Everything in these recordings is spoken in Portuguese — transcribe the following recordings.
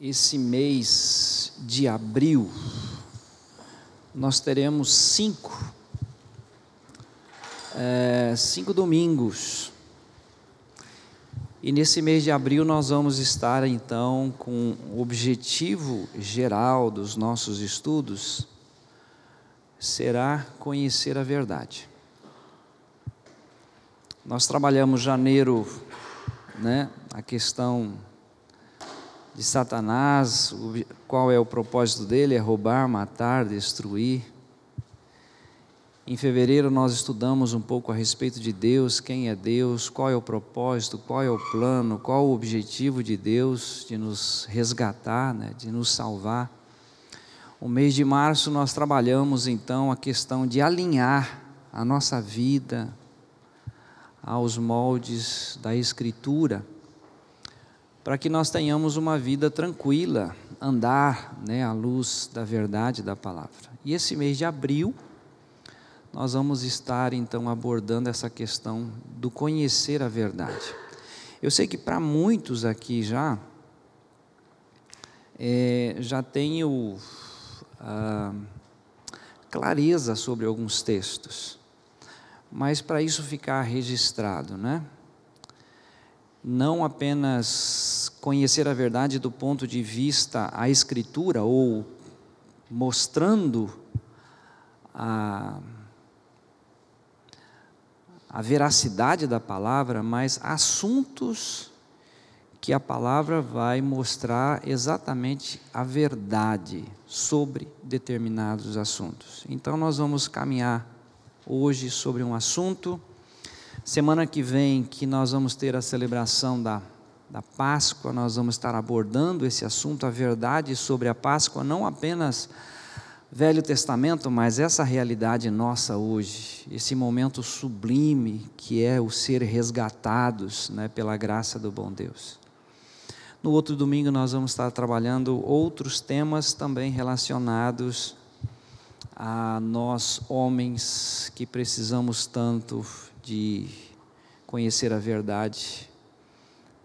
esse mês de abril, nós teremos cinco, é, cinco domingos. E nesse mês de abril nós vamos estar então com o objetivo geral dos nossos estudos será conhecer a verdade. Nós trabalhamos janeiro, né, a questão de Satanás, qual é o propósito dele? É roubar, matar, destruir. Em fevereiro nós estudamos um pouco a respeito de Deus, quem é Deus, qual é o propósito, qual é o plano, qual o objetivo de Deus de nos resgatar, né, de nos salvar. O mês de março nós trabalhamos então a questão de alinhar a nossa vida aos moldes da Escritura para que nós tenhamos uma vida tranquila, andar né, à luz da verdade da palavra. E esse mês de abril, nós vamos estar então abordando essa questão do conhecer a verdade. Eu sei que para muitos aqui já, é, já tenho ah, clareza sobre alguns textos, mas para isso ficar registrado, né? Não apenas conhecer a verdade do ponto de vista a escritura ou mostrando a, a veracidade da palavra, mas assuntos que a palavra vai mostrar exatamente a verdade sobre determinados assuntos. Então nós vamos caminhar hoje sobre um assunto Semana que vem, que nós vamos ter a celebração da, da Páscoa, nós vamos estar abordando esse assunto, a verdade sobre a Páscoa, não apenas Velho Testamento, mas essa realidade nossa hoje, esse momento sublime que é o ser resgatados né, pela graça do bom Deus. No outro domingo nós vamos estar trabalhando outros temas também relacionados a nós homens que precisamos tanto de conhecer a verdade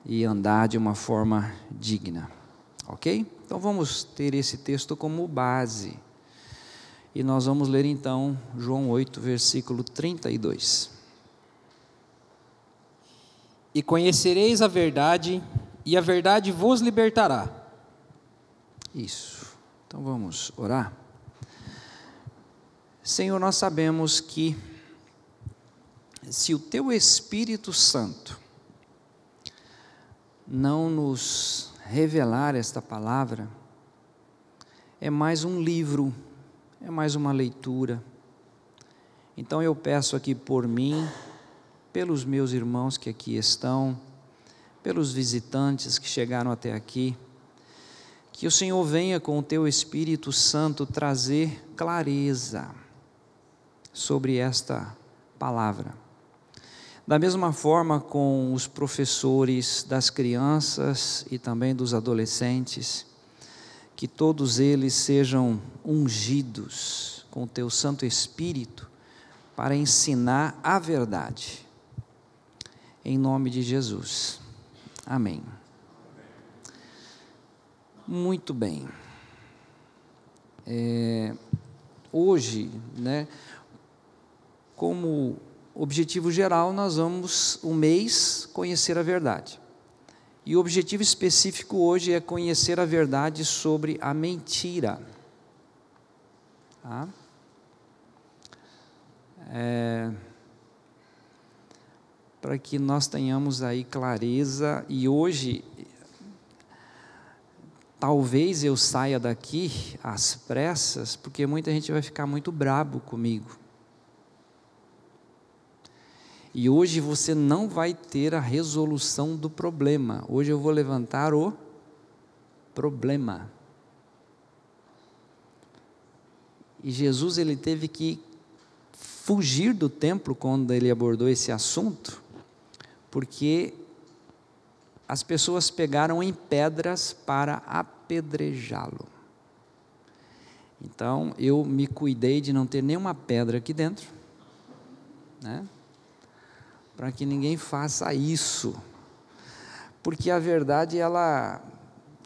e andar de uma forma digna. Ok? Então vamos ter esse texto como base. E nós vamos ler então João 8, versículo 32. E conhecereis a verdade, e a verdade vos libertará. Isso. Então vamos orar. Senhor, nós sabemos que se o teu Espírito Santo não nos revelar esta palavra, é mais um livro, é mais uma leitura. Então eu peço aqui por mim, pelos meus irmãos que aqui estão, pelos visitantes que chegaram até aqui, que o Senhor venha com o teu Espírito Santo trazer clareza sobre esta palavra da mesma forma com os professores das crianças e também dos adolescentes, que todos eles sejam ungidos com o teu Santo Espírito para ensinar a verdade. Em nome de Jesus. Amém. Muito bem. É, hoje, né, como objetivo geral, nós vamos, um mês, conhecer a verdade. E o objetivo específico hoje é conhecer a verdade sobre a mentira. Tá? É, para que nós tenhamos aí clareza e hoje talvez eu saia daqui às pressas, porque muita gente vai ficar muito brabo comigo. E hoje você não vai ter a resolução do problema. Hoje eu vou levantar o problema. E Jesus ele teve que fugir do templo quando ele abordou esse assunto, porque as pessoas pegaram em pedras para apedrejá-lo. Então eu me cuidei de não ter nenhuma pedra aqui dentro, né? Para que ninguém faça isso. Porque a verdade ela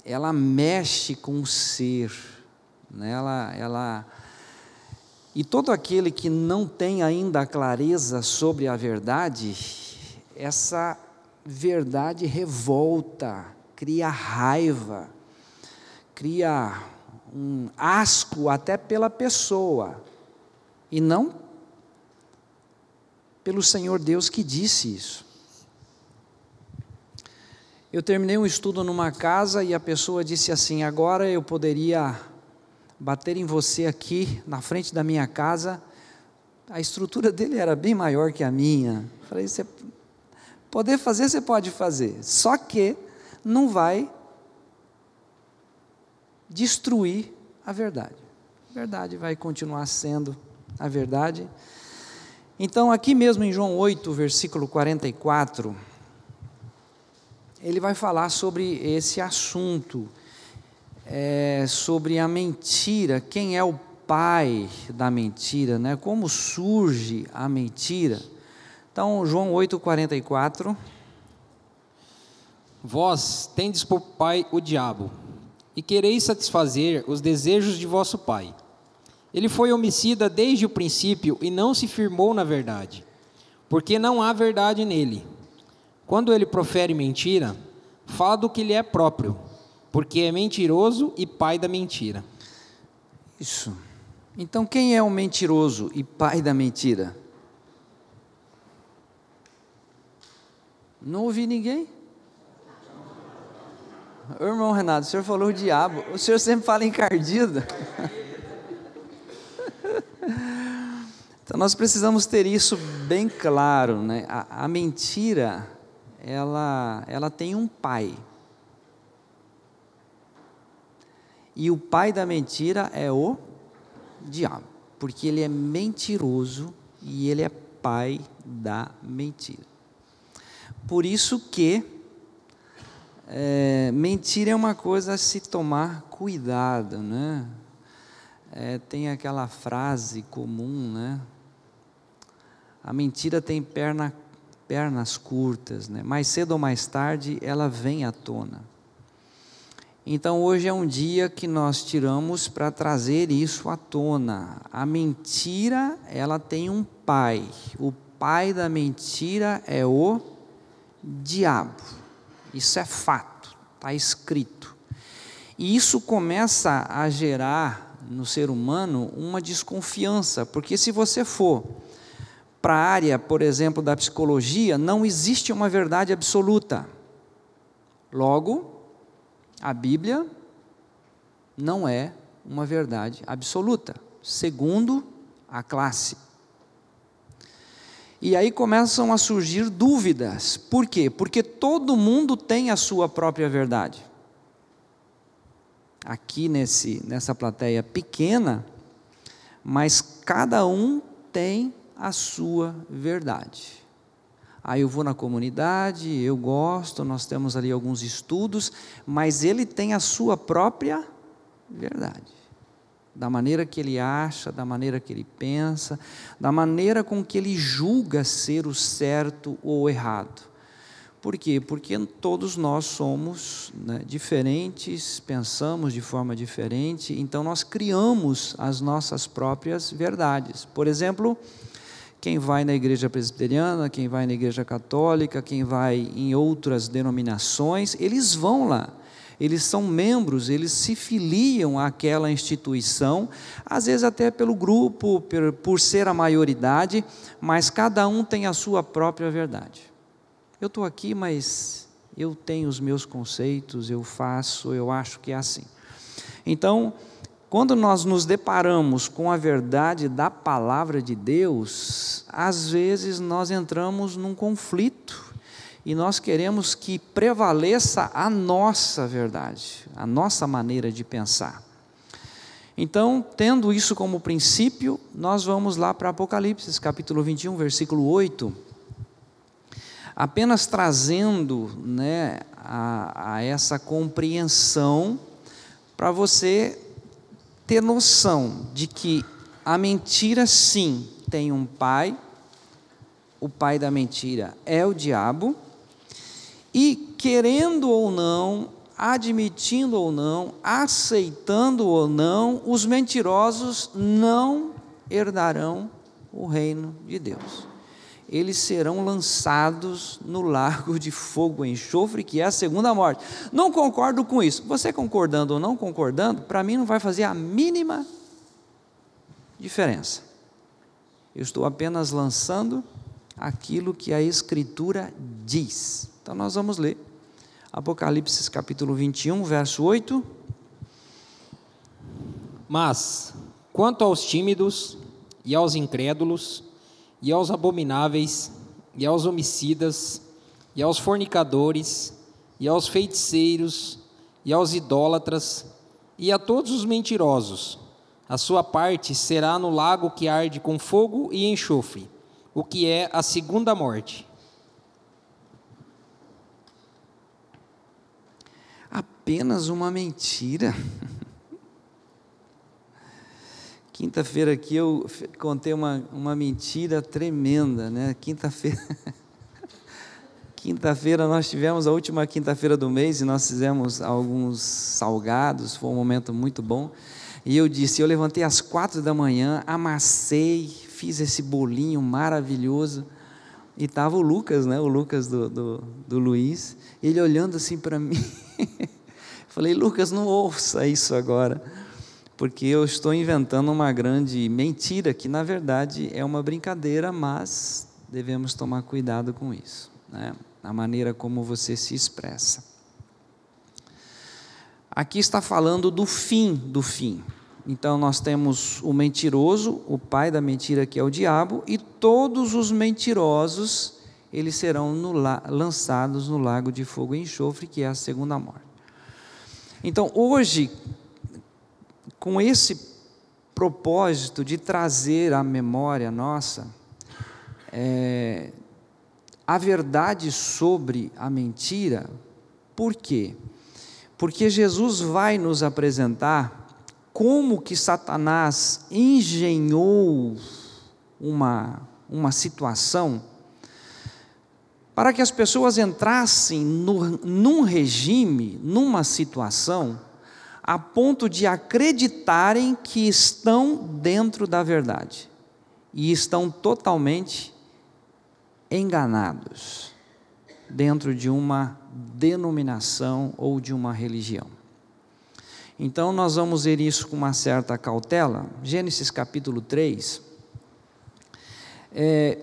ela mexe com o ser, né? ela, ela, e todo aquele que não tem ainda clareza sobre a verdade, essa verdade revolta, cria raiva, cria um asco até pela pessoa, e não pelo Senhor Deus que disse isso. Eu terminei um estudo numa casa e a pessoa disse assim: agora eu poderia bater em você aqui na frente da minha casa. A estrutura dele era bem maior que a minha. Falei: você poder fazer, você pode fazer, só que não vai destruir a verdade. A verdade vai continuar sendo a verdade. Então, aqui mesmo em João 8, versículo 44 ele vai falar sobre esse assunto, é, sobre a mentira, quem é o pai da mentira, né? como surge a mentira. Então, João 8,44. Vós tendes por pai o diabo, e quereis satisfazer os desejos de vosso pai. Ele foi homicida desde o princípio e não se firmou na verdade, porque não há verdade nele. Quando ele profere mentira, fala do que lhe é próprio, porque é mentiroso e pai da mentira. Isso. Então, quem é o mentiroso e pai da mentira? Não ouvi ninguém? Irmão Renato, o senhor falou o diabo. O senhor sempre fala encardido. Então nós precisamos ter isso bem claro, né? A, a mentira ela, ela tem um pai. E o pai da mentira é o diabo, porque ele é mentiroso e ele é pai da mentira. Por isso que é, mentira é uma coisa a se tomar cuidado, né? É, tem aquela frase comum, né? A mentira tem perna pernas curtas, né? mais cedo ou mais tarde ela vem à tona. Então hoje é um dia que nós tiramos para trazer isso à tona. A mentira, ela tem um pai. O pai da mentira é o diabo. Isso é fato, está escrito. E isso começa a gerar no ser humano uma desconfiança, porque se você for para a área, por exemplo, da psicologia, não existe uma verdade absoluta. Logo, a Bíblia não é uma verdade absoluta, segundo a classe. E aí começam a surgir dúvidas. Por quê? Porque todo mundo tem a sua própria verdade. Aqui nesse, nessa plateia pequena, mas cada um tem a sua verdade. Aí eu vou na comunidade, eu gosto, nós temos ali alguns estudos, mas ele tem a sua própria verdade. Da maneira que ele acha, da maneira que ele pensa, da maneira com que ele julga ser o certo ou o errado. Por quê? Porque todos nós somos né, diferentes, pensamos de forma diferente, então nós criamos as nossas próprias verdades. Por exemplo, quem vai na igreja presbiteriana, quem vai na igreja católica, quem vai em outras denominações, eles vão lá. Eles são membros, eles se filiam àquela instituição, às vezes até pelo grupo, por, por ser a maioridade, mas cada um tem a sua própria verdade. Eu estou aqui, mas eu tenho os meus conceitos, eu faço, eu acho que é assim. Então, quando nós nos deparamos com a verdade da palavra de Deus, às vezes nós entramos num conflito e nós queremos que prevaleça a nossa verdade, a nossa maneira de pensar. Então, tendo isso como princípio, nós vamos lá para Apocalipse, capítulo 21, versículo 8, apenas trazendo né, a, a essa compreensão para você ter noção de que a mentira, sim, tem um pai, o pai da mentira é o diabo, e querendo ou não, admitindo ou não, aceitando ou não, os mentirosos não herdarão o reino de Deus. Eles serão lançados no lago de fogo e enxofre, que é a segunda morte. Não concordo com isso. Você concordando ou não concordando, para mim não vai fazer a mínima diferença. Eu estou apenas lançando aquilo que a Escritura diz. Então nós vamos ler Apocalipse capítulo 21, verso 8. Mas, quanto aos tímidos, e aos incrédulos, e aos abomináveis, e aos homicidas, e aos fornicadores, e aos feiticeiros, e aos idólatras, e a todos os mentirosos, a sua parte será no lago que arde com fogo e enxofre, o que é a segunda morte. apenas uma mentira. Quinta-feira aqui eu contei uma, uma mentira tremenda, né? Quinta-feira. Quinta-feira nós tivemos a última quinta-feira do mês e nós fizemos alguns salgados, foi um momento muito bom. E eu disse: eu levantei às quatro da manhã, amassei, fiz esse bolinho maravilhoso. E estava o Lucas, né? O Lucas do, do, do Luiz, ele olhando assim para mim. Falei, Lucas, não ouça isso agora, porque eu estou inventando uma grande mentira que, na verdade, é uma brincadeira, mas devemos tomar cuidado com isso, né? a maneira como você se expressa. Aqui está falando do fim do fim. Então, nós temos o mentiroso, o pai da mentira, que é o diabo, e todos os mentirosos, eles serão no, lançados no lago de fogo e enxofre, que é a segunda morte. Então, hoje, com esse propósito de trazer à memória nossa é, a verdade sobre a mentira, por quê? Porque Jesus vai nos apresentar como que Satanás engenhou uma, uma situação para que as pessoas entrassem no, num regime, numa situação, a ponto de acreditarem que estão dentro da verdade e estão totalmente enganados dentro de uma denominação ou de uma religião. Então, nós vamos ver isso com uma certa cautela. Gênesis capítulo 3. É,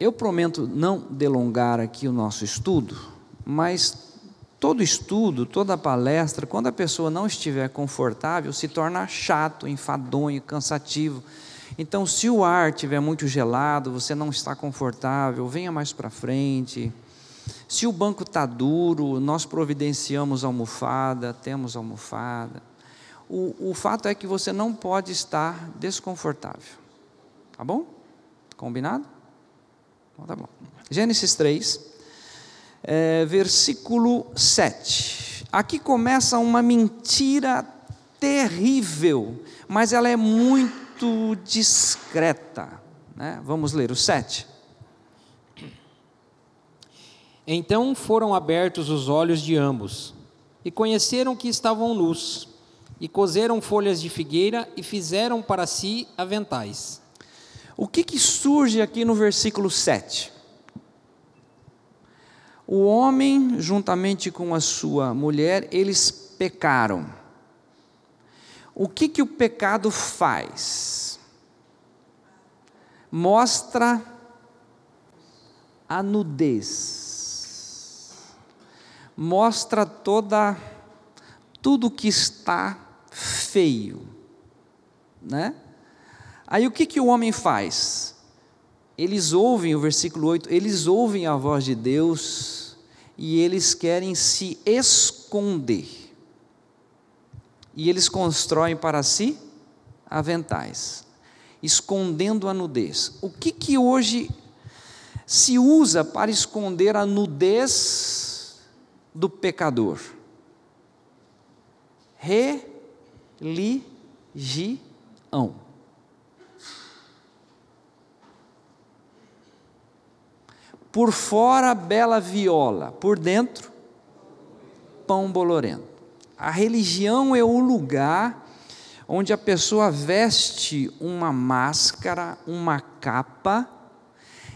eu prometo não delongar aqui o nosso estudo, mas todo estudo, toda palestra, quando a pessoa não estiver confortável, se torna chato, enfadonho, cansativo. Então, se o ar estiver muito gelado, você não está confortável, venha mais para frente. Se o banco está duro, nós providenciamos almofada, temos almofada. O, o fato é que você não pode estar desconfortável. Tá bom? Combinado? Então, tá bom. Gênesis 3, é, versículo 7. Aqui começa uma mentira terrível, mas ela é muito discreta. Né? Vamos ler o 7. Então foram abertos os olhos de ambos, e conheceram que estavam nus, e coseram folhas de figueira e fizeram para si aventais. O que, que surge aqui no versículo 7? O homem, juntamente com a sua mulher, eles pecaram. O que, que o pecado faz? Mostra a nudez. Mostra toda tudo que está feio, né? Aí o que, que o homem faz? Eles ouvem, o versículo 8, eles ouvem a voz de Deus e eles querem se esconder. E eles constroem para si aventais, escondendo a nudez. O que, que hoje se usa para esconder a nudez do pecador? Religião. Por fora, bela viola, por dentro, pão bolorento. A religião é o lugar onde a pessoa veste uma máscara, uma capa,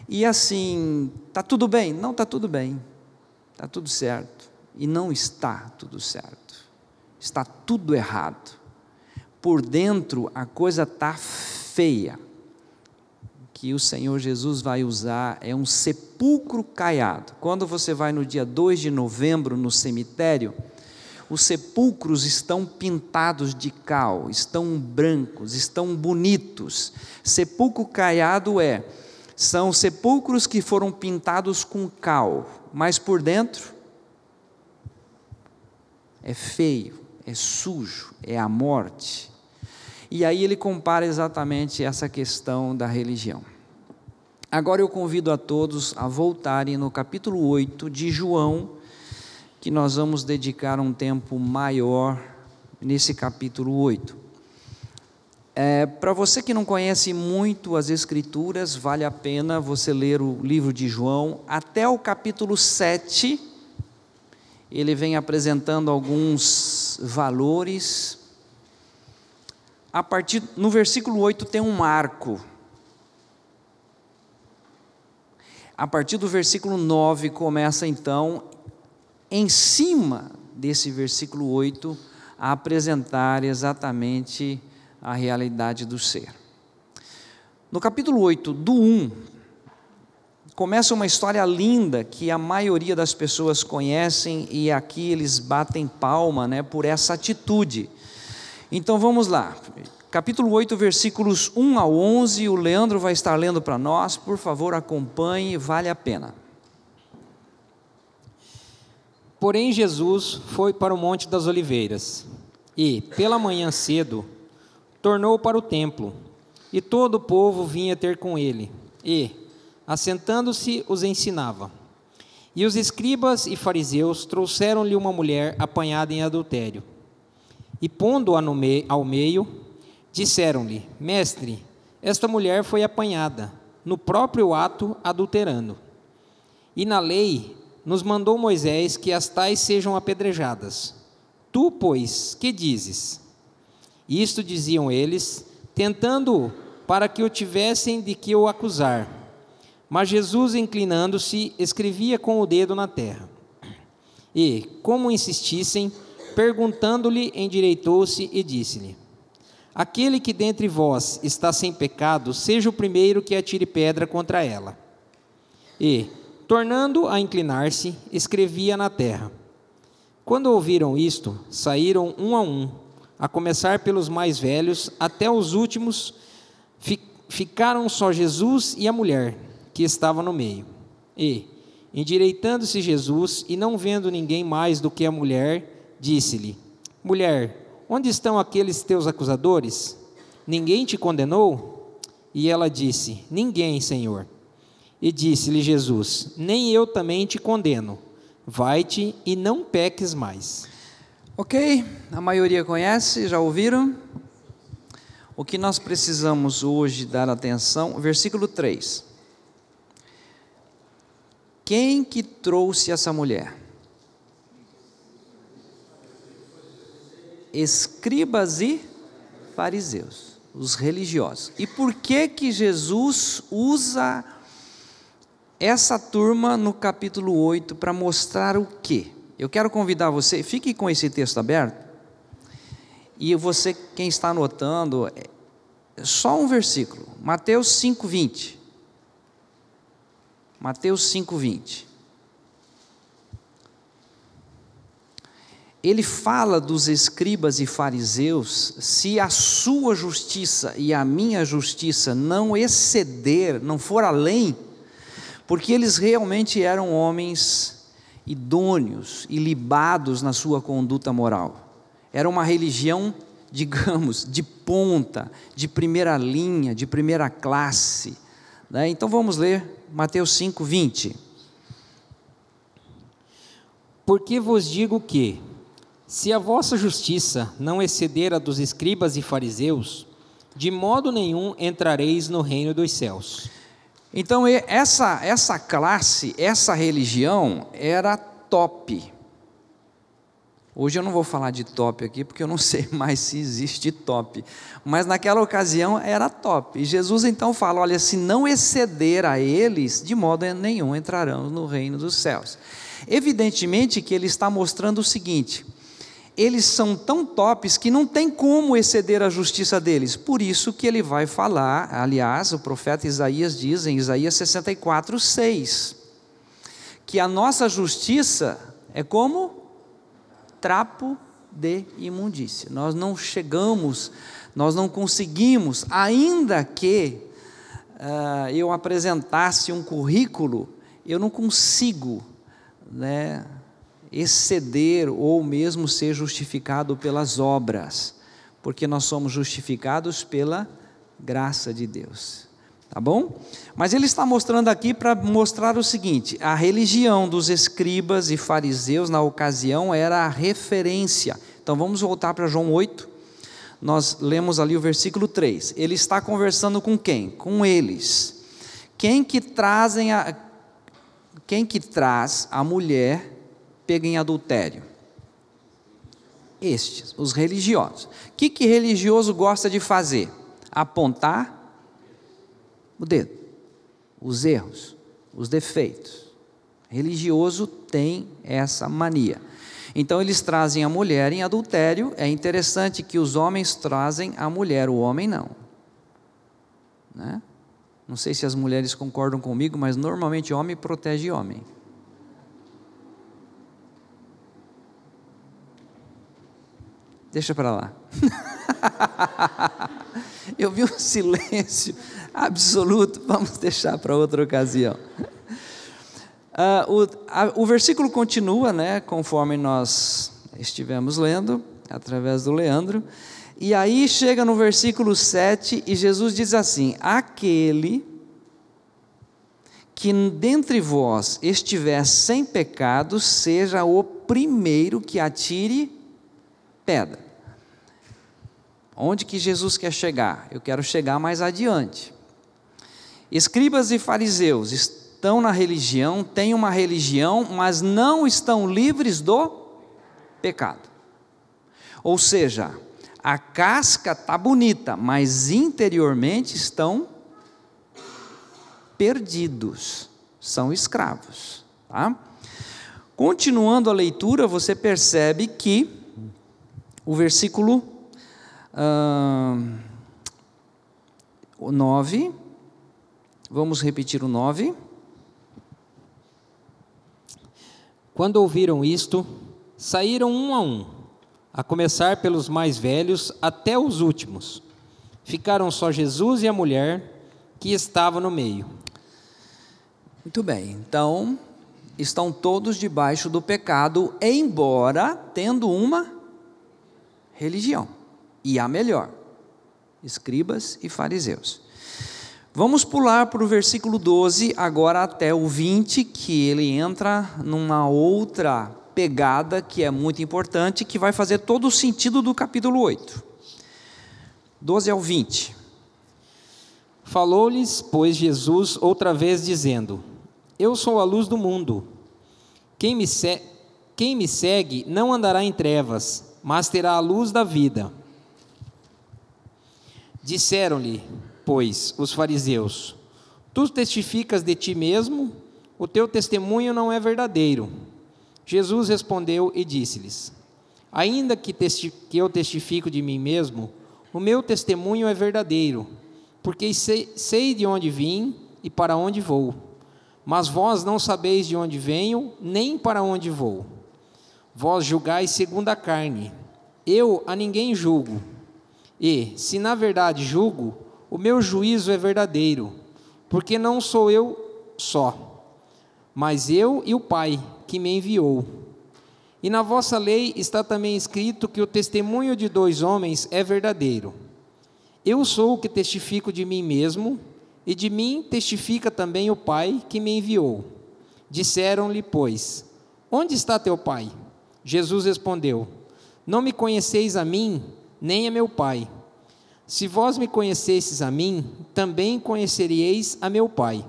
e assim, tá tudo bem? Não tá tudo bem. Tá tudo certo. E não está tudo certo. Está tudo errado. Por dentro a coisa tá feia. Que o Senhor Jesus vai usar é um sepulcro caiado. Quando você vai no dia 2 de novembro no cemitério, os sepulcros estão pintados de cal, estão brancos, estão bonitos. Sepulcro caiado é são sepulcros que foram pintados com cal, mas por dentro é feio, é sujo, é a morte. E aí ele compara exatamente essa questão da religião. Agora eu convido a todos a voltarem no capítulo 8 de João, que nós vamos dedicar um tempo maior nesse capítulo 8. É, Para você que não conhece muito as Escrituras, vale a pena você ler o livro de João até o capítulo 7. Ele vem apresentando alguns valores. A partir no versículo 8 tem um marco. A partir do versículo 9 começa então em cima desse versículo 8, a apresentar exatamente a realidade do ser. No capítulo 8, do 1, começa uma história linda que a maioria das pessoas conhecem e aqui eles batem palma né, por essa atitude. Então vamos lá, capítulo 8, versículos 1 ao 11, o Leandro vai estar lendo para nós, por favor acompanhe, vale a pena. Porém, Jesus foi para o Monte das Oliveiras e, pela manhã cedo, tornou para o templo. E todo o povo vinha ter com ele, e, assentando-se, os ensinava. E os escribas e fariseus trouxeram-lhe uma mulher apanhada em adultério. E, pondo-a ao meio, disseram-lhe: Mestre, esta mulher foi apanhada, no próprio ato adulterando. E na lei nos mandou Moisés que as tais sejam apedrejadas. Tu, pois, que dizes? Isto diziam eles, tentando para que o tivessem de que o acusar. Mas Jesus, inclinando-se, escrevia com o dedo na terra. E, como insistissem, perguntando-lhe, endireitou-se e disse-lhe: Aquele que dentre vós está sem pecado, seja o primeiro que atire pedra contra ela. E, Tornando a inclinar-se, escrevia na terra. Quando ouviram isto, saíram um a um, a começar pelos mais velhos até os últimos, ficaram só Jesus e a mulher, que estava no meio. E, endireitando-se Jesus e não vendo ninguém mais do que a mulher, disse-lhe: Mulher, onde estão aqueles teus acusadores? Ninguém te condenou? E ela disse: Ninguém, Senhor. E disse-lhe Jesus: Nem eu também te condeno. Vai-te e não peques mais. Ok, a maioria conhece, já ouviram? O que nós precisamos hoje dar atenção, versículo 3. Quem que trouxe essa mulher? Escribas e fariseus, os religiosos. E por que que Jesus usa essa turma no capítulo 8 para mostrar o quê? Eu quero convidar você, fique com esse texto aberto, e você, quem está anotando, é só um versículo, Mateus 5,20. Mateus 5,20. Ele fala dos escribas e fariseus, se a sua justiça e a minha justiça não exceder, não for além, porque eles realmente eram homens idôneos e libados na sua conduta moral. Era uma religião, digamos, de ponta, de primeira linha, de primeira classe. Né? Então vamos ler Mateus 5, 20. Porque vos digo que, se a vossa justiça não exceder a dos escribas e fariseus, de modo nenhum entrareis no reino dos céus. Então, essa, essa classe, essa religião era top. Hoje eu não vou falar de top aqui, porque eu não sei mais se existe top. Mas naquela ocasião era top. E Jesus então fala: olha, se não exceder a eles, de modo nenhum entrarão no reino dos céus. Evidentemente que ele está mostrando o seguinte: eles são tão tops que não tem como exceder a justiça deles. Por isso que ele vai falar, aliás, o profeta Isaías diz em Isaías 64, 6, que a nossa justiça é como trapo de imundícia. Nós não chegamos, nós não conseguimos, ainda que uh, eu apresentasse um currículo, eu não consigo né, exceder ou mesmo ser justificado pelas obras, porque nós somos justificados pela graça de Deus. Tá bom? Mas ele está mostrando aqui para mostrar o seguinte: a religião dos escribas e fariseus na ocasião era a referência. Então vamos voltar para João 8. Nós lemos ali o versículo 3. Ele está conversando com quem? Com eles. Quem que trazem a quem que traz a mulher pega em adultério? Estes, os religiosos. O que que religioso gosta de fazer? Apontar o dedo, os erros, os defeitos. Religioso tem essa mania. Então eles trazem a mulher em adultério. É interessante que os homens trazem a mulher, o homem não. Né? Não sei se as mulheres concordam comigo, mas normalmente homem protege homem. Deixa para lá. Eu vi um silêncio absoluto, vamos deixar para outra ocasião. Uh, o, a, o versículo continua, né, conforme nós estivemos lendo, através do Leandro, e aí chega no versículo 7 e Jesus diz assim: Aquele que dentre vós estiver sem pecado, seja o primeiro que atire pedra. Onde que Jesus quer chegar? Eu quero chegar mais adiante. Escribas e fariseus estão na religião, têm uma religião, mas não estão livres do pecado. Ou seja, a casca está bonita, mas interiormente estão perdidos, são escravos. Tá? Continuando a leitura, você percebe que o versículo uh, 9 Vamos repetir o 9. Quando ouviram isto, saíram um a um, a começar pelos mais velhos até os últimos. Ficaram só Jesus e a mulher que estava no meio. Muito bem, então estão todos debaixo do pecado, embora tendo uma religião, e a melhor: escribas e fariseus. Vamos pular para o versículo 12, agora até o 20, que ele entra numa outra pegada que é muito importante, que vai fazer todo o sentido do capítulo 8. 12 ao 20. Falou-lhes, pois, Jesus outra vez, dizendo: Eu sou a luz do mundo. Quem me, se... Quem me segue não andará em trevas, mas terá a luz da vida. Disseram-lhe: pois, os fariseus: Tu testificas de ti mesmo, o teu testemunho não é verdadeiro. Jesus respondeu e disse-lhes: Ainda que, que, eu testifico de mim mesmo, o meu testemunho é verdadeiro, porque sei, sei de onde vim e para onde vou. Mas vós não sabeis de onde venho, nem para onde vou. Vós julgais segundo a carne. Eu a ninguém julgo. E, se na verdade julgo, o meu juízo é verdadeiro, porque não sou eu só, mas eu e o Pai que me enviou. E na vossa lei está também escrito que o testemunho de dois homens é verdadeiro. Eu sou o que testifico de mim mesmo, e de mim testifica também o Pai que me enviou. Disseram-lhe, pois: Onde está teu Pai? Jesus respondeu: Não me conheceis a mim, nem a meu Pai. Se vós me conhecesseis a mim, também conheceríeis a meu Pai.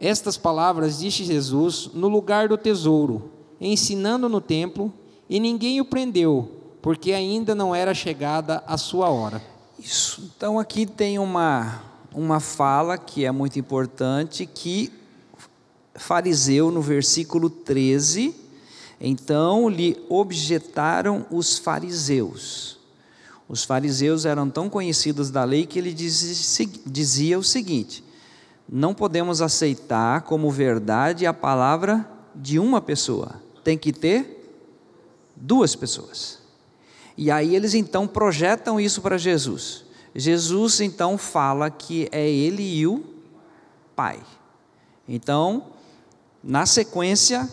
Estas palavras disse Jesus no lugar do tesouro, ensinando no templo, e ninguém o prendeu, porque ainda não era chegada a sua hora. Isso. Então aqui tem uma, uma fala que é muito importante, que fariseu, no versículo 13, então lhe objetaram os fariseus. Os fariseus eram tão conhecidos da lei que ele dizia, o seguinte: não podemos aceitar como verdade a palavra de uma pessoa, tem que ter duas pessoas. E aí eles então projetam isso para Jesus. Jesus então fala que é ele e o Pai. Então, na sequência,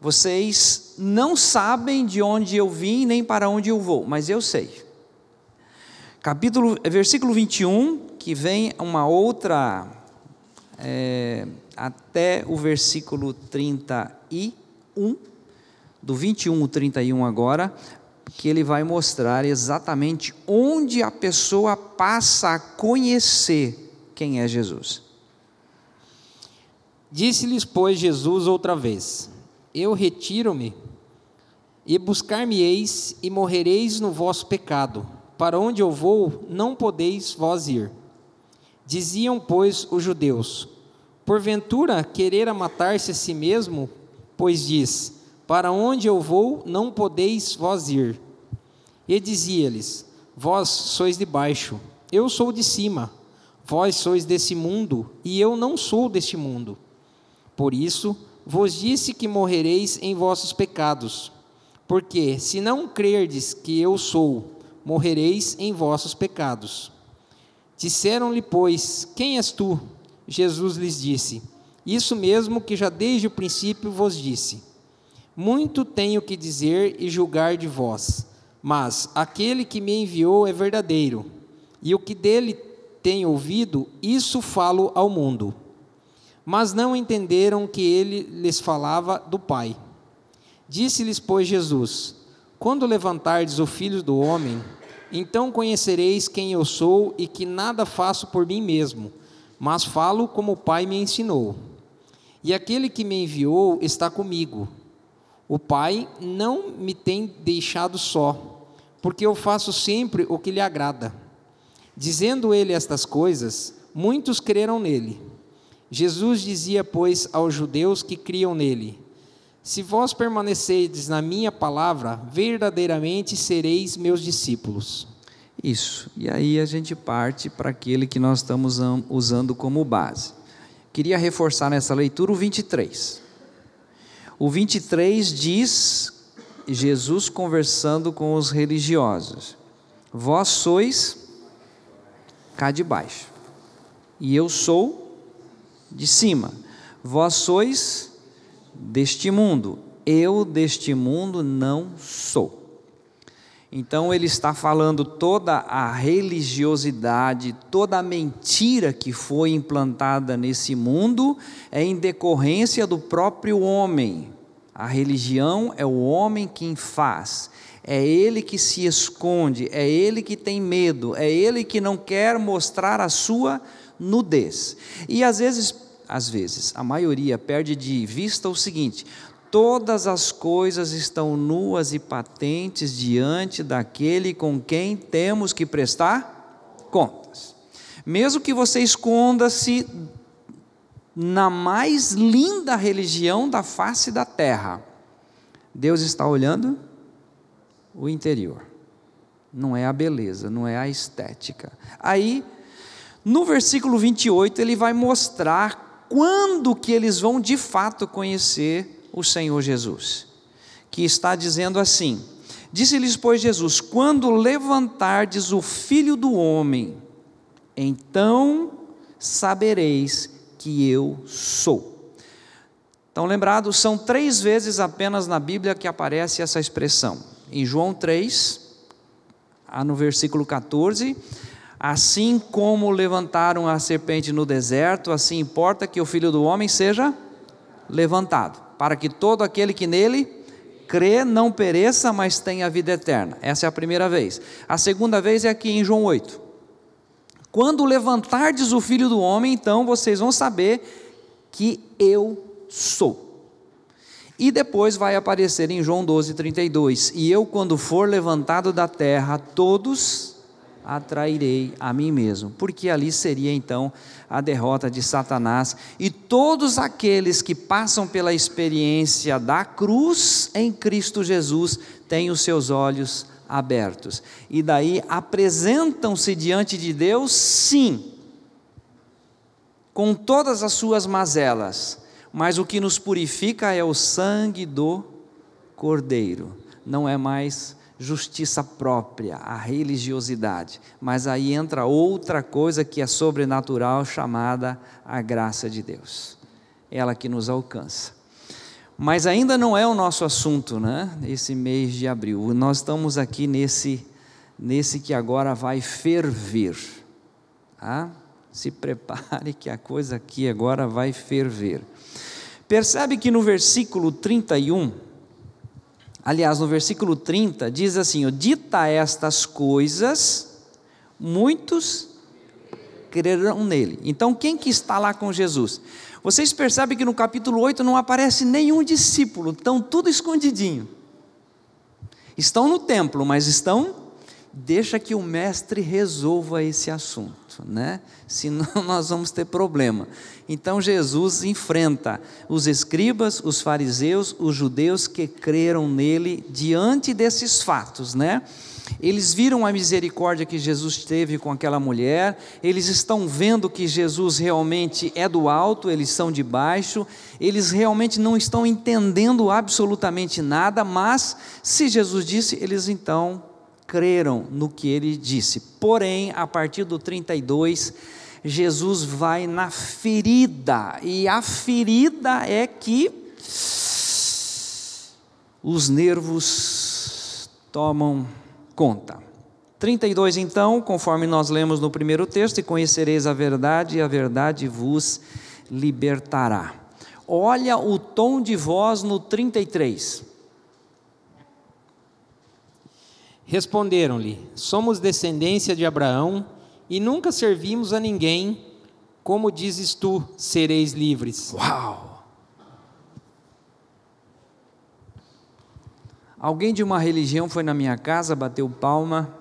vocês não sabem de onde eu vim nem para onde eu vou, mas eu sei. Capítulo, versículo 21, que vem uma outra, é, até o versículo 31, do 21 ao 31 agora, que ele vai mostrar exatamente onde a pessoa passa a conhecer quem é Jesus. Disse-lhes, pois, Jesus outra vez: Eu retiro-me, e buscar-me-eis, e morrereis no vosso pecado. Para onde eu vou, não podeis vós ir. Diziam, pois, os judeus: Porventura querera matar-se a si mesmo? Pois diz: Para onde eu vou, não podeis vós ir. E dizia-lhes: Vós sois de baixo, eu sou de cima. Vós sois desse mundo, e eu não sou deste mundo. Por isso vos disse que morrereis em vossos pecados. Porque, se não crerdes que eu sou, morrereis em vossos pecados. Disseram-lhe, pois, Quem és tu? Jesus lhes disse: Isso mesmo que já desde o princípio vos disse. Muito tenho que dizer e julgar de vós, mas aquele que me enviou é verdadeiro, e o que dele tenho ouvido, isso falo ao mundo mas não entenderam que ele lhes falava do Pai. Disse-lhes, pois, Jesus: Quando levantardes o filho do homem, então conhecereis quem eu sou e que nada faço por mim mesmo, mas falo como o Pai me ensinou. E aquele que me enviou está comigo. O Pai não me tem deixado só, porque eu faço sempre o que lhe agrada. Dizendo ele estas coisas, muitos creram nele. Jesus dizia, pois, aos judeus que criam nele: Se vós permanecerdes na minha palavra, verdadeiramente sereis meus discípulos. Isso. E aí a gente parte para aquele que nós estamos usando como base. Queria reforçar nessa leitura o 23. O 23 diz Jesus conversando com os religiosos: Vós sois cá de baixo, e eu sou de cima. Vós sois deste mundo, eu deste mundo não sou. Então ele está falando toda a religiosidade, toda a mentira que foi implantada nesse mundo é em decorrência do próprio homem. A religião é o homem quem faz, é ele que se esconde, é ele que tem medo, é ele que não quer mostrar a sua nudez. E às vezes às vezes, a maioria perde de vista o seguinte: todas as coisas estão nuas e patentes diante daquele com quem temos que prestar contas. Mesmo que você esconda-se na mais linda religião da face da terra, Deus está olhando o interior, não é a beleza, não é a estética. Aí, no versículo 28, ele vai mostrar quando que eles vão de fato conhecer o Senhor Jesus. Que está dizendo assim: Disse-lhes, pois, Jesus: Quando levantardes o filho do homem, então sabereis que eu sou. Então, lembrado, são três vezes apenas na Bíblia que aparece essa expressão. Em João 3, no versículo 14, Assim como levantaram a serpente no deserto, assim importa que o filho do homem seja levantado, para que todo aquele que nele crê não pereça, mas tenha vida eterna. Essa é a primeira vez. A segunda vez é aqui em João 8. Quando levantardes o filho do homem, então vocês vão saber que eu sou. E depois vai aparecer em João 12, 32: E eu, quando for levantado da terra, todos atrairei a mim mesmo. Porque ali seria então a derrota de Satanás. E todos aqueles que passam pela experiência da cruz em Cristo Jesus têm os seus olhos abertos. E daí apresentam-se diante de Deus, sim, com todas as suas mazelas mas o que nos purifica é o sangue do Cordeiro, não é mais justiça própria, a religiosidade, mas aí entra outra coisa que é sobrenatural chamada a graça de Deus, ela que nos alcança. Mas ainda não é o nosso assunto, né? Esse mês de abril, nós estamos aqui nesse, nesse que agora vai ferver, tá? Se prepare que a coisa aqui agora vai ferver. Percebe que no versículo 31, aliás, no versículo 30, diz assim: Dita estas coisas, muitos crerão nele. Então, quem que está lá com Jesus? Vocês percebem que no capítulo 8 não aparece nenhum discípulo, estão tudo escondidinho. Estão no templo, mas estão deixa que o mestre resolva esse assunto, né? Senão nós vamos ter problema. Então Jesus enfrenta os escribas, os fariseus, os judeus que creram nele diante desses fatos, né? Eles viram a misericórdia que Jesus teve com aquela mulher, eles estão vendo que Jesus realmente é do alto, eles são de baixo, eles realmente não estão entendendo absolutamente nada, mas se Jesus disse, eles então creram no que ele disse. Porém, a partir do 32, Jesus vai na ferida, e a ferida é que os nervos tomam conta. 32 então, conforme nós lemos no primeiro texto, e conhecereis a verdade, e a verdade vos libertará. Olha o tom de voz no 33. Responderam-lhe: Somos descendência de Abraão e nunca servimos a ninguém. Como dizes tu, sereis livres? Uau! Alguém de uma religião foi na minha casa, bateu palma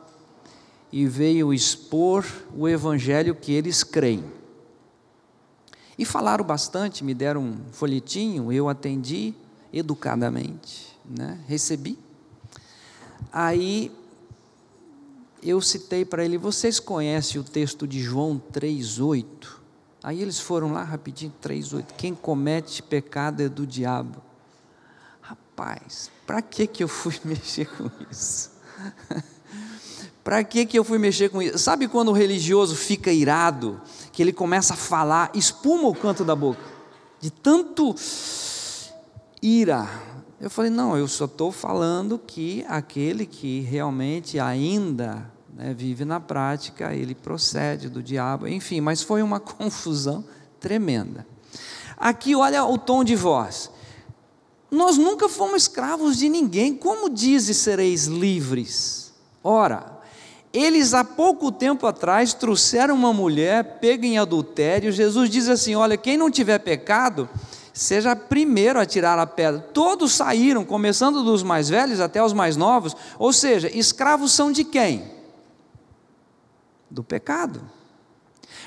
e veio expor o evangelho que eles creem. E falaram bastante, me deram um folhetinho, eu atendi educadamente, né? recebi. Aí eu citei para ele: vocês conhecem o texto de João 3,8? Aí eles foram lá rapidinho, 3,8. Quem comete pecado é do diabo. Rapaz, para que, que eu fui mexer com isso? para que, que eu fui mexer com isso? Sabe quando o religioso fica irado, que ele começa a falar, espuma o canto da boca, de tanto ira, eu falei, não, eu só estou falando que aquele que realmente ainda né, vive na prática, ele procede do diabo, enfim, mas foi uma confusão tremenda. Aqui, olha o tom de voz. Nós nunca fomos escravos de ninguém, como dizes sereis livres? Ora, eles há pouco tempo atrás trouxeram uma mulher pega em adultério. Jesus diz assim: Olha, quem não tiver pecado, seja primeiro a tirar a pedra. Todos saíram, começando dos mais velhos até os mais novos, ou seja, escravos são de quem? Do pecado.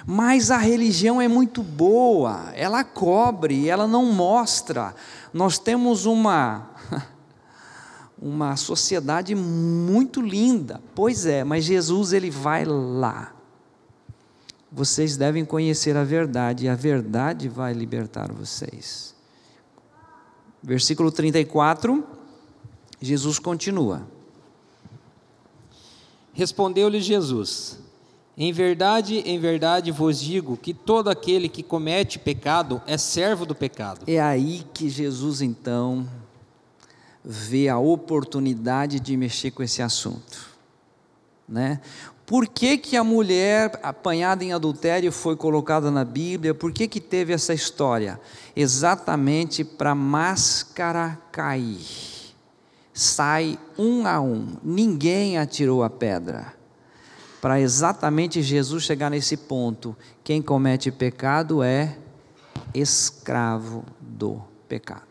Mas a religião é muito boa, ela cobre, ela não mostra. Nós temos uma uma sociedade muito linda. Pois é, mas Jesus ele vai lá. Vocês devem conhecer a verdade, e a verdade vai libertar vocês. Versículo 34, Jesus continua. Respondeu-lhe Jesus: Em verdade, em verdade vos digo que todo aquele que comete pecado é servo do pecado. É aí que Jesus então vê a oportunidade de mexer com esse assunto. Né? Por que, que a mulher apanhada em adultério foi colocada na Bíblia? Por que, que teve essa história? Exatamente para máscara cair. Sai um a um, ninguém atirou a pedra. Para exatamente Jesus chegar nesse ponto: quem comete pecado é escravo do pecado.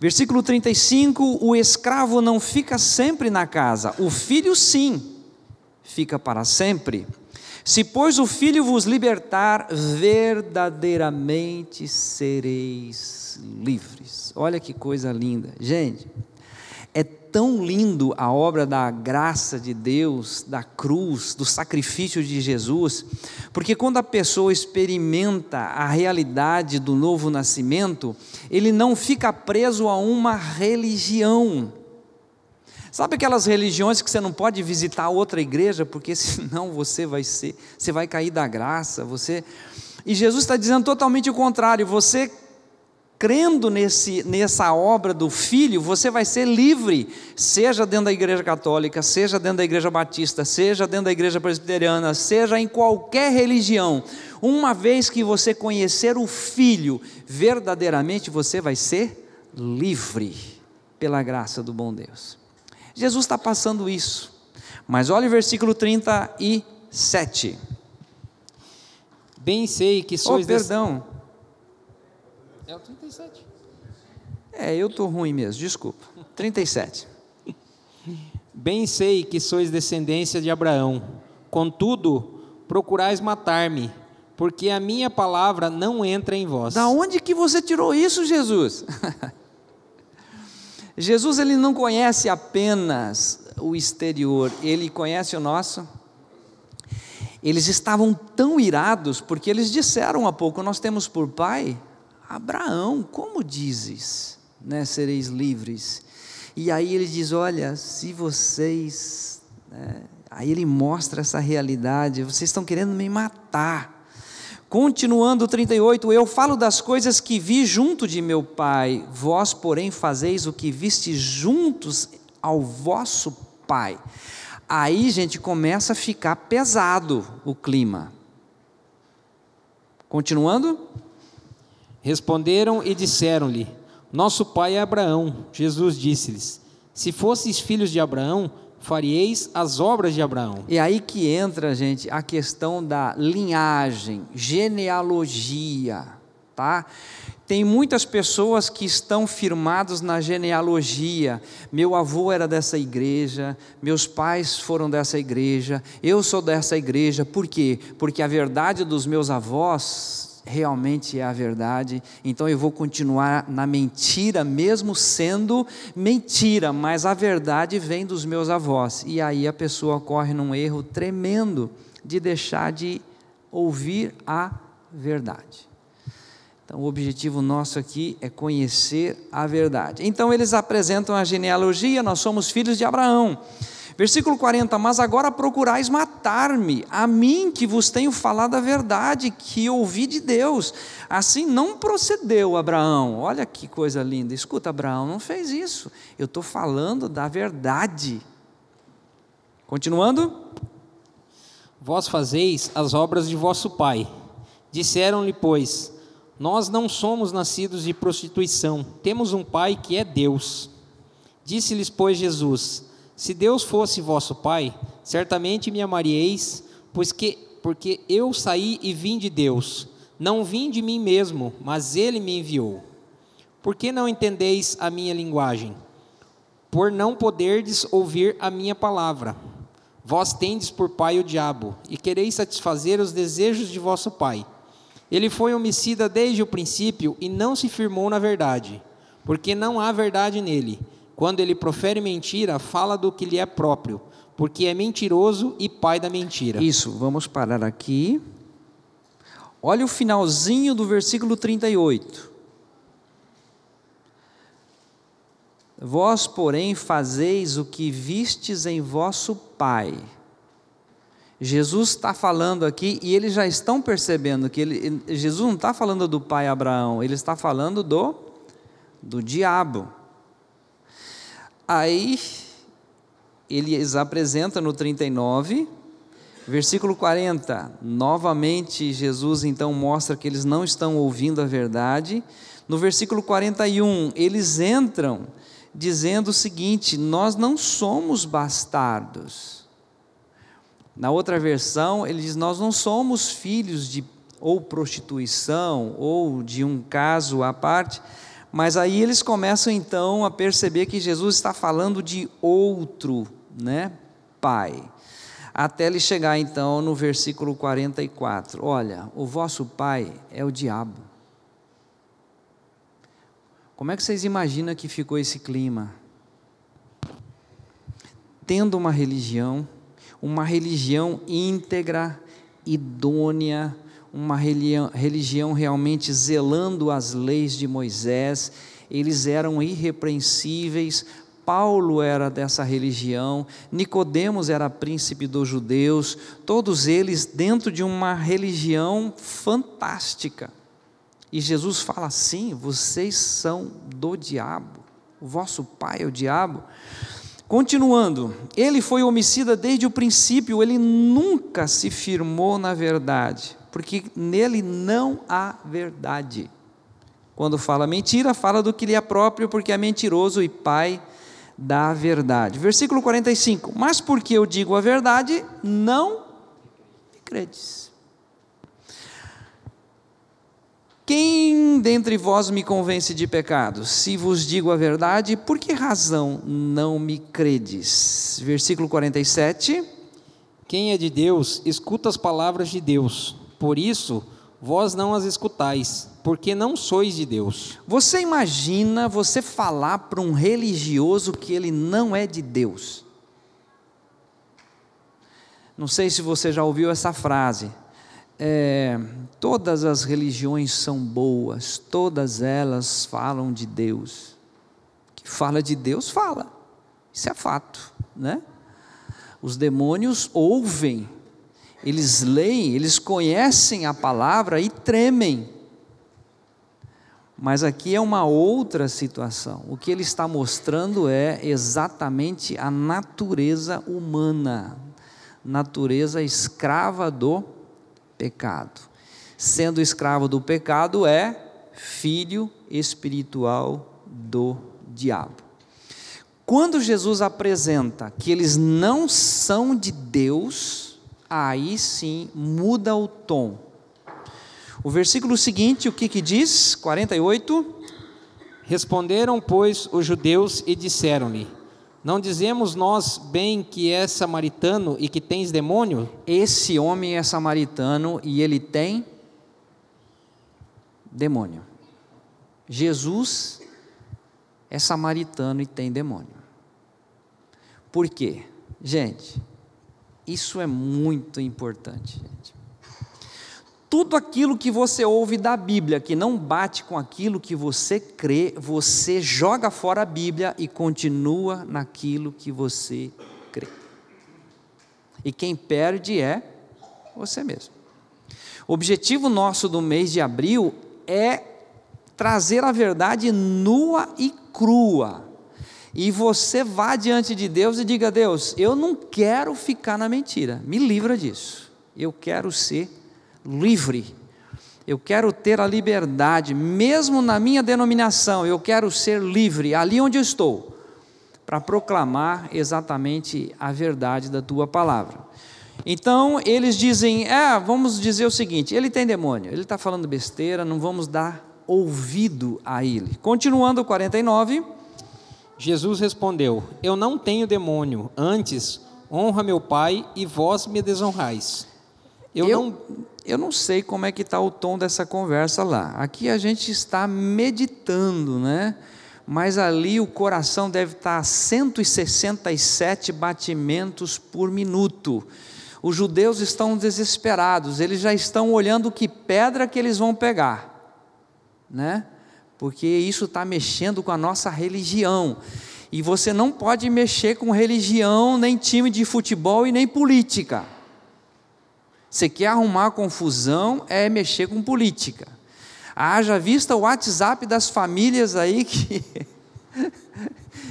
Versículo 35: O escravo não fica sempre na casa, o filho sim, fica para sempre. Se, pois, o filho vos libertar, verdadeiramente sereis livres. Olha que coisa linda. Gente, é tão lindo a obra da graça de Deus, da cruz, do sacrifício de Jesus, porque quando a pessoa experimenta a realidade do novo nascimento, ele não fica preso a uma religião. Sabe aquelas religiões que você não pode visitar outra igreja porque senão você vai ser, você vai cair da graça, você E Jesus está dizendo totalmente o contrário, você crendo nesse, nessa obra do Filho, você vai ser livre, seja dentro da igreja católica, seja dentro da igreja batista, seja dentro da igreja presbiteriana, seja em qualquer religião. Uma vez que você conhecer o Filho, verdadeiramente você vai ser livre, pela graça do bom Deus. Jesus está passando isso, mas olha o versículo 37. Bem sei que sois. Oh, perdão. Desse é o 37. É, eu estou ruim mesmo, desculpa. 37. Bem sei que sois descendência de Abraão, contudo, procurais matar-me, porque a minha palavra não entra em vós. Da onde que você tirou isso, Jesus? Jesus ele não conhece apenas o exterior, ele conhece o nosso. Eles estavam tão irados porque eles disseram há pouco: Nós temos por pai Abraão, como dizes, né, sereis livres? E aí ele diz: Olha, se vocês. Né, aí ele mostra essa realidade, vocês estão querendo me matar. Continuando 38, eu falo das coisas que vi junto de meu pai, vós, porém, fazeis o que viste juntos ao vosso pai. Aí, gente, começa a ficar pesado o clima. Continuando? Responderam e disseram-lhe: Nosso pai é Abraão. Jesus disse-lhes: Se fosseis filhos de Abraão, faríeis as obras de Abraão. E aí que entra, gente, a questão da linhagem, genealogia, tá? Tem muitas pessoas que estão firmados na genealogia. Meu avô era dessa igreja, meus pais foram dessa igreja, eu sou dessa igreja. Por quê? Porque a verdade dos meus avós realmente é a verdade, então eu vou continuar na mentira, mesmo sendo mentira, mas a verdade vem dos meus avós. E aí a pessoa corre num erro tremendo de deixar de ouvir a verdade. Então, o objetivo nosso aqui é conhecer a verdade. Então, eles apresentam a genealogia: nós somos filhos de Abraão. Versículo 40: Mas agora procurais matar-me, a mim que vos tenho falado a verdade, que ouvi de Deus. Assim não procedeu Abraão. Olha que coisa linda. Escuta, Abraão não fez isso. Eu estou falando da verdade. Continuando. Vós fazeis as obras de vosso pai. Disseram-lhe, pois, nós não somos nascidos de prostituição, temos um pai que é Deus. Disse-lhes, pois, Jesus: se Deus fosse vosso Pai, certamente me amaríeis, pois que, porque eu saí e vim de Deus. Não vim de mim mesmo, mas Ele me enviou. Por que não entendeis a minha linguagem? Por não poderdes ouvir a minha palavra. Vós tendes por pai o diabo, e quereis satisfazer os desejos de vosso pai. Ele foi homicida desde o princípio e não se firmou na verdade, porque não há verdade nele. Quando ele profere mentira, fala do que lhe é próprio, porque é mentiroso e pai da mentira. Isso, vamos parar aqui. Olha o finalzinho do versículo 38. Vós, porém, fazeis o que vistes em vosso pai. Jesus está falando aqui e eles já estão percebendo que ele, Jesus não está falando do pai Abraão, ele está falando do, do diabo. Aí eles apresentam no 39, versículo 40, novamente Jesus então mostra que eles não estão ouvindo a verdade. No versículo 41, eles entram dizendo o seguinte: Nós não somos bastardos. Na outra versão, ele diz: Nós não somos filhos de ou prostituição ou de um caso à parte, Mas aí eles começam então a perceber que Jesus está falando de outro, né, pai. Até ele chegar então no versículo 44. Olha, o vosso pai é o diabo. Como é que vocês imaginam que ficou esse clima? Tendo uma religião, uma religião íntegra, idônea, uma religião realmente zelando as leis de Moisés, eles eram irrepreensíveis. Paulo era dessa religião, Nicodemos era príncipe dos judeus, todos eles dentro de uma religião fantástica. E Jesus fala assim: vocês são do diabo, o vosso pai é o diabo. Continuando, ele foi homicida desde o princípio, ele nunca se firmou na verdade, porque nele não há verdade. Quando fala mentira, fala do que lhe é próprio, porque é mentiroso e pai da verdade. Versículo 45: Mas porque eu digo a verdade, não me credes. Quem dentre vós me convence de pecado? Se vos digo a verdade, por que razão não me credes? Versículo 47. Quem é de Deus, escuta as palavras de Deus. Por isso, vós não as escutais, porque não sois de Deus. Você imagina você falar para um religioso que ele não é de Deus? Não sei se você já ouviu essa frase é, todas as religiões são boas, todas elas falam de Deus. Que fala de Deus, fala. Isso é fato, né? Os demônios ouvem, eles leem, eles conhecem a palavra e tremem. Mas aqui é uma outra situação. O que ele está mostrando é exatamente a natureza humana, natureza escrava do pecado. Sendo escravo do pecado, é filho espiritual do diabo. Quando Jesus apresenta que eles não são de Deus, aí sim muda o tom. O versículo seguinte, o que, que diz? 48. Responderam, pois, os judeus e disseram-lhe: não dizemos nós bem que é samaritano e que tens demônio? Esse homem é samaritano e ele tem demônio. Jesus é samaritano e tem demônio. Por quê? Gente, isso é muito importante, gente. Tudo aquilo que você ouve da Bíblia que não bate com aquilo que você crê, você joga fora a Bíblia e continua naquilo que você crê. E quem perde é você mesmo. O objetivo nosso do mês de abril é trazer a verdade nua e crua. E você vá diante de Deus e diga: Deus, eu não quero ficar na mentira, me livra disso. Eu quero ser livre. Eu quero ter a liberdade, mesmo na minha denominação, eu quero ser livre, ali onde eu estou, para proclamar exatamente a verdade da tua palavra. Então, eles dizem: é, vamos dizer o seguinte, ele tem demônio, ele está falando besteira, não vamos dar ouvido a ele. Continuando 49. Jesus respondeu: Eu não tenho demônio, antes honra meu Pai e vós me desonrais. Eu, eu, não, eu não sei como é que está o tom dessa conversa lá. Aqui a gente está meditando, né? Mas ali o coração deve estar a 167 batimentos por minuto. Os judeus estão desesperados, eles já estão olhando que pedra que eles vão pegar, né? Porque isso está mexendo com a nossa religião. E você não pode mexer com religião, nem time de futebol e nem política. Você quer arrumar confusão, é mexer com política. Haja vista o WhatsApp das famílias aí que,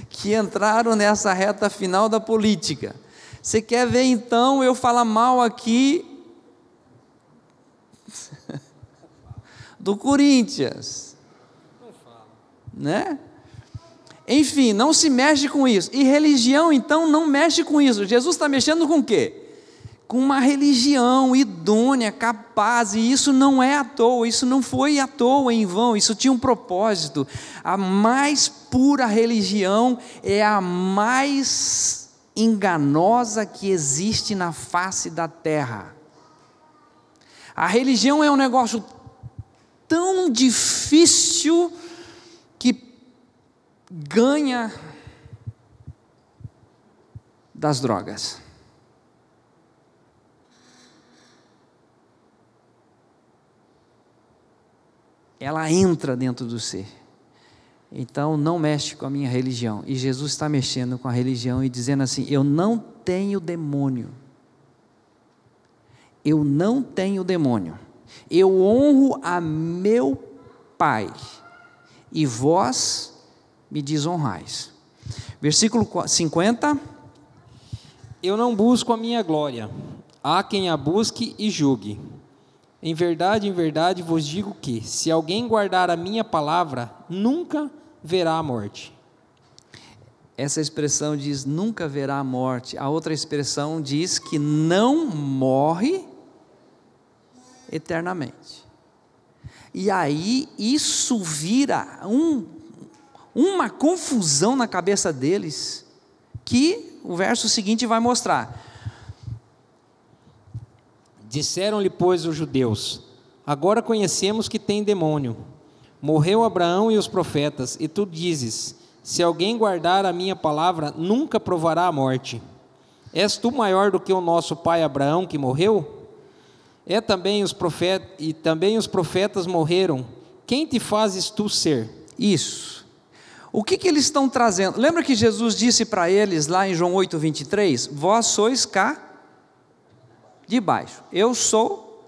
que entraram nessa reta final da política. Você quer ver então eu falar mal aqui do Corinthians? Né? Enfim, não se mexe com isso. E religião, então, não mexe com isso. Jesus está mexendo com o quê? com uma religião idônea, capaz, e isso não é à toa, isso não foi à toa em vão, isso tinha um propósito. A mais pura religião é a mais enganosa que existe na face da terra. A religião é um negócio tão difícil ganha das drogas. ela entra dentro do ser. Então não mexe com a minha religião. E Jesus está mexendo com a religião e dizendo assim: Eu não tenho demônio. Eu não tenho demônio. Eu honro a meu Pai. E vós me desonrais. Versículo 50. Eu não busco a minha glória. Há quem a busque e julgue. Em verdade, em verdade vos digo que, se alguém guardar a minha palavra, nunca verá a morte. Essa expressão diz nunca verá a morte. A outra expressão diz que não morre eternamente. E aí isso vira um, uma confusão na cabeça deles, que o verso seguinte vai mostrar. Disseram-lhe, pois, os judeus: Agora conhecemos que tem demônio. Morreu Abraão e os profetas, e tu dizes: Se alguém guardar a minha palavra, nunca provará a morte. És tu maior do que o nosso pai Abraão que morreu? É também os profetas e também os profetas morreram. Quem te fazes tu ser? Isso. O que, que eles estão trazendo? Lembra que Jesus disse para eles lá em João 8, 23? Vós sois cá de baixo, eu sou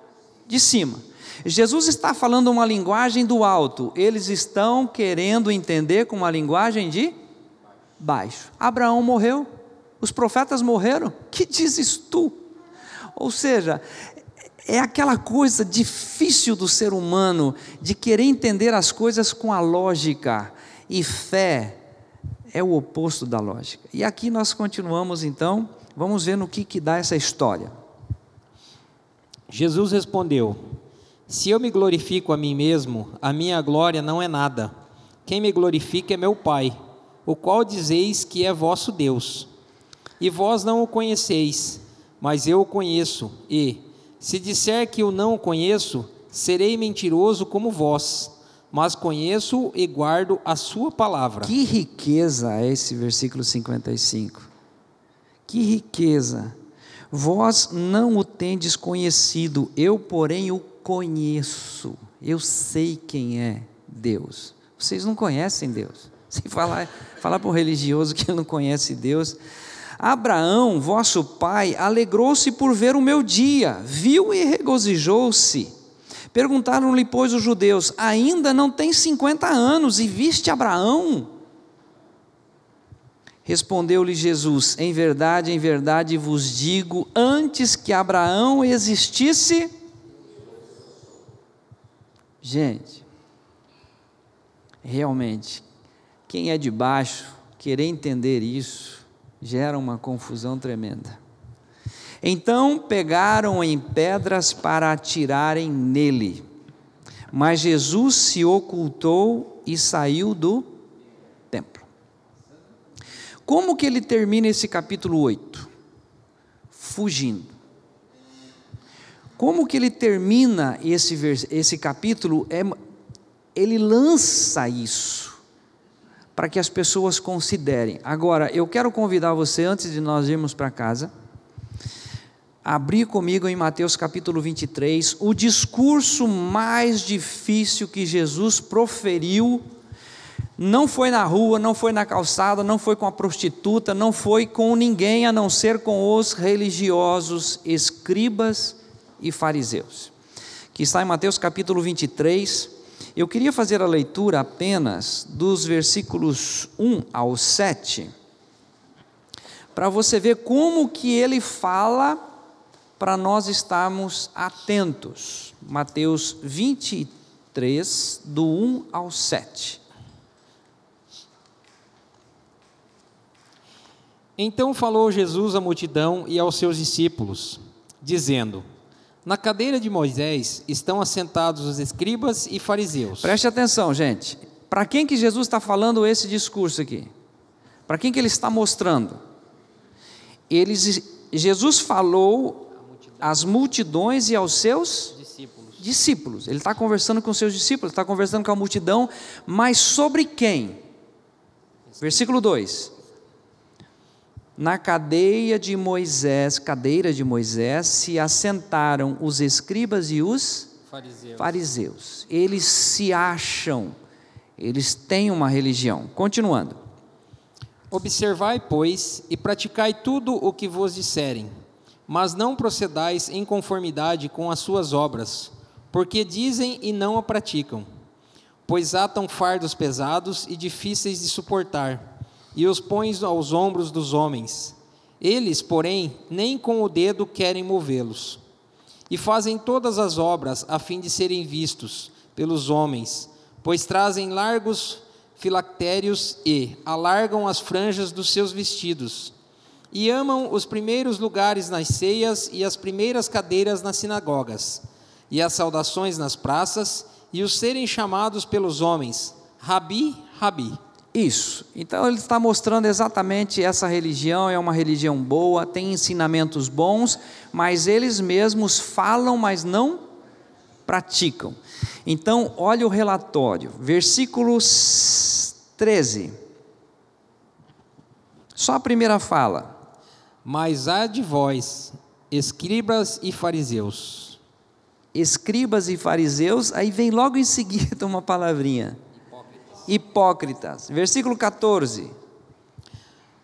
de cima. Jesus está falando uma linguagem do alto, eles estão querendo entender com uma linguagem de baixo. Abraão morreu, os profetas morreram, que dizes tu? Ou seja, é aquela coisa difícil do ser humano de querer entender as coisas com a lógica, e fé é o oposto da lógica. E aqui nós continuamos então, vamos ver no que, que dá essa história. Jesus respondeu: Se eu me glorifico a mim mesmo, a minha glória não é nada. Quem me glorifica é meu Pai, o qual dizeis que é vosso Deus. E vós não o conheceis, mas eu o conheço, e, se disser que eu não o conheço, serei mentiroso como vós, mas conheço e guardo a sua palavra. Que riqueza é esse versículo 55. Que riqueza. Vós não o tendes conhecido, eu, porém, o conheço. Eu sei quem é Deus. Vocês não conhecem Deus. Sem falar, falar para o religioso que não conhece Deus. Abraão, vosso pai, alegrou-se por ver o meu dia, viu e regozijou-se. Perguntaram-lhe, pois, os judeus: Ainda não tem 50 anos e viste Abraão? Respondeu-lhe Jesus: Em verdade, em verdade vos digo, antes que Abraão existisse. Gente, realmente, quem é de baixo, querer entender isso, gera uma confusão tremenda. Então pegaram em pedras para atirarem nele, mas Jesus se ocultou e saiu do como que ele termina esse capítulo 8? Fugindo. Como que ele termina esse, esse capítulo? É, ele lança isso para que as pessoas considerem. Agora, eu quero convidar você, antes de nós irmos para casa, abrir comigo em Mateus capítulo 23, o discurso mais difícil que Jesus proferiu não foi na rua, não foi na calçada, não foi com a prostituta, não foi com ninguém a não ser com os religiosos, escribas e fariseus. Que está em Mateus capítulo 23. Eu queria fazer a leitura apenas dos versículos 1 ao 7, para você ver como que ele fala para nós estarmos atentos. Mateus 23, do 1 ao 7. Então falou Jesus à multidão e aos seus discípulos: dizendo: Na cadeira de Moisés estão assentados os escribas e fariseus. Preste atenção, gente. Para quem que Jesus está falando esse discurso aqui? Para quem que ele está mostrando? Eles, Jesus falou às multidões e aos seus Discípulos. discípulos. Ele está conversando com seus discípulos, está conversando com a multidão, mas sobre quem? Versículo 2. Na cadeia de Moisés, cadeira de Moisés, se assentaram os escribas e os Fariseus. fariseus. Eles se acham, eles têm uma religião. Continuando. Observai, pois, e praticai tudo o que vos disserem, mas não procedais em conformidade com as suas obras, porque dizem e não a praticam. Pois atam fardos pesados e difíceis de suportar, e os pões aos ombros dos homens. Eles, porém, nem com o dedo querem movê-los. E fazem todas as obras a fim de serem vistos pelos homens, pois trazem largos filactérios e alargam as franjas dos seus vestidos. E amam os primeiros lugares nas ceias e as primeiras cadeiras nas sinagogas, e as saudações nas praças, e os serem chamados pelos homens, Rabi, Rabi. Isso. Então ele está mostrando exatamente essa religião é uma religião boa, tem ensinamentos bons, mas eles mesmos falam, mas não praticam. Então, olha o relatório, versículo 13. Só a primeira fala. Mas há de vós, escribas e fariseus, Escribas e fariseus, aí vem logo em seguida uma palavrinha. Hipócritas. Versículo 14.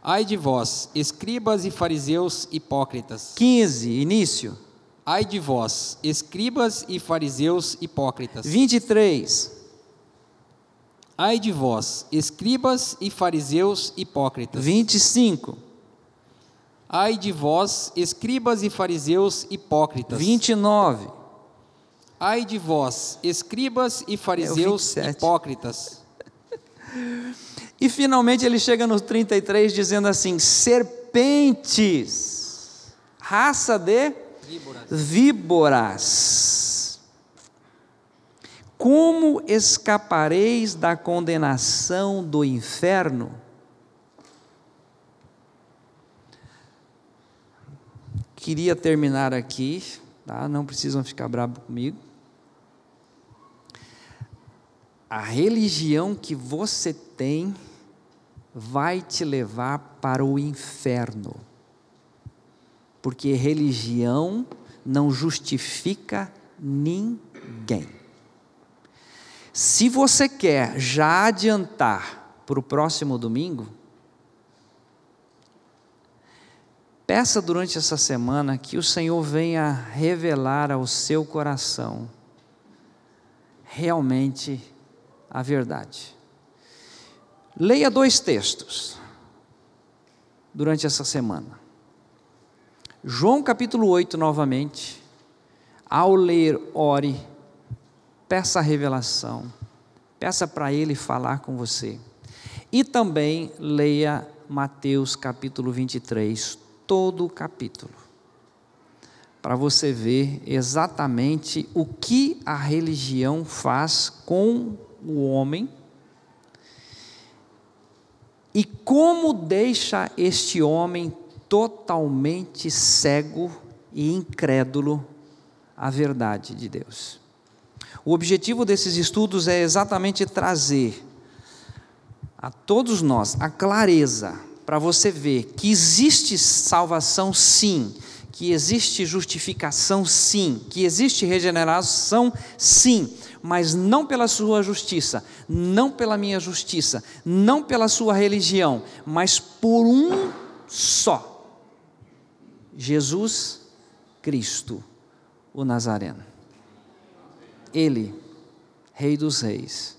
ai de vós, escribas e fariseus hipócritas, 15, início. ai de vós, escribas e fariseus hipócritas, 23. ai de vós, escribas e fariseus hipócritas, 25. Ai de vós, escribas e fariseus hipócritas, 29. ai de vós, escribas e fariseus 27. hipócritas, E finalmente ele chega no 33 dizendo assim: serpentes, raça de víboras. Como escapareis da condenação do inferno? Queria terminar aqui, tá? não precisam ficar bravos comigo. A religião que você tem vai te levar para o inferno. Porque religião não justifica ninguém. Se você quer já adiantar para o próximo domingo, peça durante essa semana que o Senhor venha revelar ao seu coração realmente a verdade. Leia dois textos durante essa semana. João capítulo 8 novamente. Ao ler, ore, peça a revelação, peça para ele falar com você. E também leia Mateus capítulo 23, todo o capítulo, para você ver exatamente o que a religião faz com o homem e como deixa este homem totalmente cego e incrédulo à verdade de Deus. O objetivo desses estudos é exatamente trazer a todos nós a clareza para você ver que existe salvação sim, que existe justificação sim, que existe regeneração sim, mas não pela sua justiça, não pela minha justiça, não pela sua religião, mas por um só. Jesus Cristo, o Nazareno. Ele, Rei dos Reis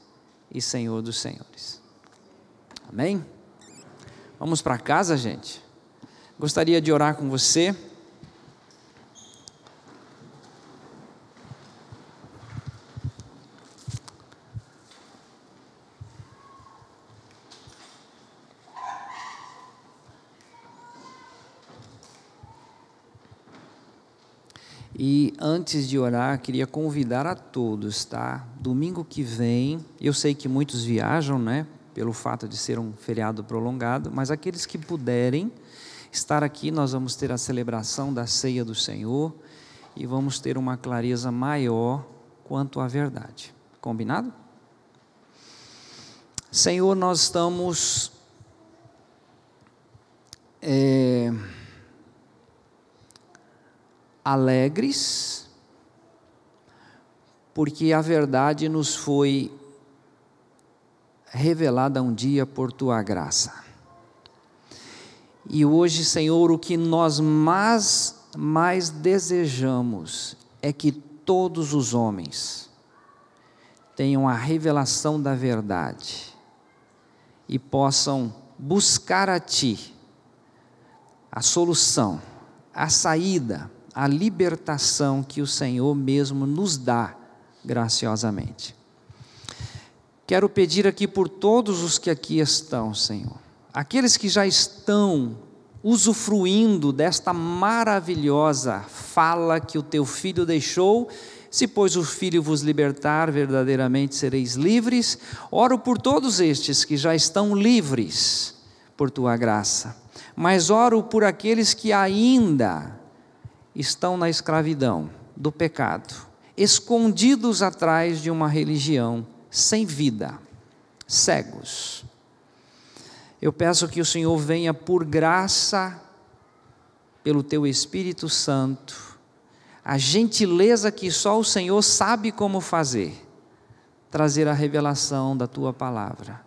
e Senhor dos Senhores. Amém? Vamos para casa, gente. Gostaria de orar com você. E antes de orar, queria convidar a todos, tá? Domingo que vem, eu sei que muitos viajam, né? Pelo fato de ser um feriado prolongado, mas aqueles que puderem estar aqui, nós vamos ter a celebração da ceia do Senhor e vamos ter uma clareza maior quanto à verdade. Combinado? Senhor, nós estamos. É, alegres, porque a verdade nos foi revelada um dia por tua graça. E hoje, Senhor, o que nós mais, mais desejamos é que todos os homens tenham a revelação da verdade e possam buscar a Ti a solução, a saída a libertação que o Senhor mesmo nos dá graciosamente. Quero pedir aqui por todos os que aqui estão, Senhor, aqueles que já estão usufruindo desta maravilhosa fala que o teu filho deixou. Se, pois, o Filho vos libertar, verdadeiramente sereis livres. Oro por todos estes que já estão livres por tua graça, mas oro por aqueles que ainda estão na escravidão do pecado, escondidos atrás de uma religião sem vida, cegos. Eu peço que o Senhor venha por graça, pelo teu Espírito Santo, a gentileza que só o Senhor sabe como fazer, trazer a revelação da tua palavra,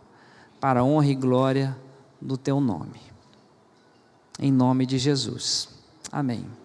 para a honra e glória do teu nome. Em nome de Jesus. Amém.